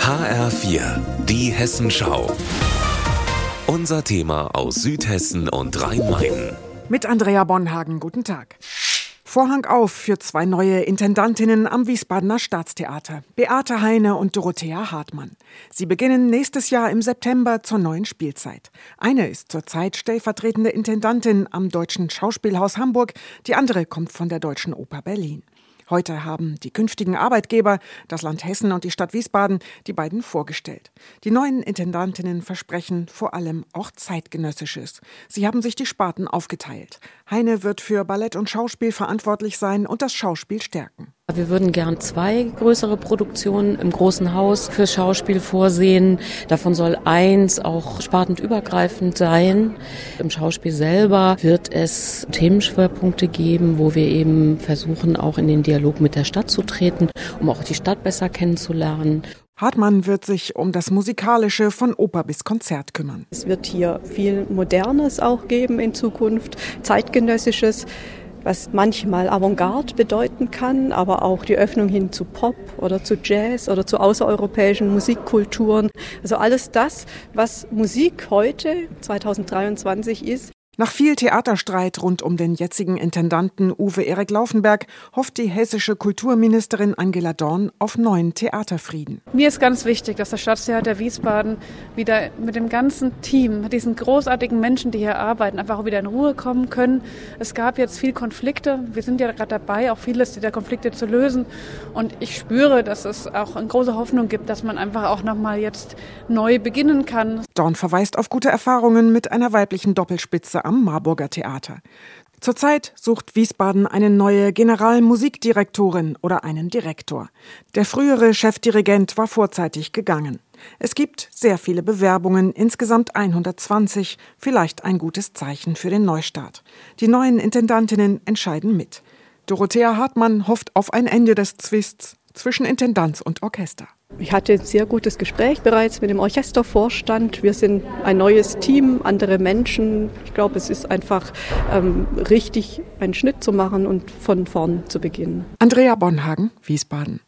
HR4, die Hessenschau. Unser Thema aus Südhessen und Rhein-Main. Mit Andrea Bonhagen, guten Tag. Vorhang auf für zwei neue Intendantinnen am Wiesbadener Staatstheater, Beate Heine und Dorothea Hartmann. Sie beginnen nächstes Jahr im September zur neuen Spielzeit. Eine ist zurzeit stellvertretende Intendantin am Deutschen Schauspielhaus Hamburg, die andere kommt von der Deutschen Oper Berlin. Heute haben die künftigen Arbeitgeber, das Land Hessen und die Stadt Wiesbaden, die beiden vorgestellt. Die neuen Intendantinnen versprechen vor allem auch zeitgenössisches. Sie haben sich die Sparten aufgeteilt. Heine wird für Ballett und Schauspiel verantwortlich sein und das Schauspiel stärken. Wir würden gern zwei größere Produktionen im großen Haus für Schauspiel vorsehen. Davon soll eins auch spartenübergreifend sein. Im Schauspiel selber wird es Themenschwerpunkte geben, wo wir eben versuchen, auch in den Dialog mit der Stadt zu treten, um auch die Stadt besser kennenzulernen. Hartmann wird sich um das Musikalische von Oper bis Konzert kümmern. Es wird hier viel Modernes auch geben in Zukunft, zeitgenössisches was manchmal Avantgarde bedeuten kann, aber auch die Öffnung hin zu Pop oder zu Jazz oder zu außereuropäischen Musikkulturen. Also alles das, was Musik heute 2023 ist, nach viel Theaterstreit rund um den jetzigen Intendanten Uwe Erik Laufenberg hofft die hessische Kulturministerin Angela Dorn auf neuen Theaterfrieden. Mir ist ganz wichtig, dass das Staatstheater Wiesbaden wieder mit dem ganzen Team, mit diesen großartigen Menschen, die hier arbeiten, einfach auch wieder in Ruhe kommen können. Es gab jetzt viel Konflikte. Wir sind ja gerade dabei, auch vieles dieser Konflikte zu lösen. Und ich spüre, dass es auch eine große Hoffnung gibt, dass man einfach auch nochmal jetzt neu beginnen kann. Dorn verweist auf gute Erfahrungen mit einer weiblichen Doppelspitze am Marburger Theater. Zurzeit sucht Wiesbaden eine neue Generalmusikdirektorin oder einen Direktor. Der frühere Chefdirigent war vorzeitig gegangen. Es gibt sehr viele Bewerbungen, insgesamt 120, vielleicht ein gutes Zeichen für den Neustart. Die neuen Intendantinnen entscheiden mit. Dorothea Hartmann hofft auf ein Ende des Zwists zwischen Intendanz und Orchester. Ich hatte ein sehr gutes Gespräch bereits mit dem Orchestervorstand. Wir sind ein neues Team, andere Menschen. Ich glaube, es ist einfach ähm, richtig, einen Schnitt zu machen und von vorn zu beginnen. Andrea Bonhagen, Wiesbaden.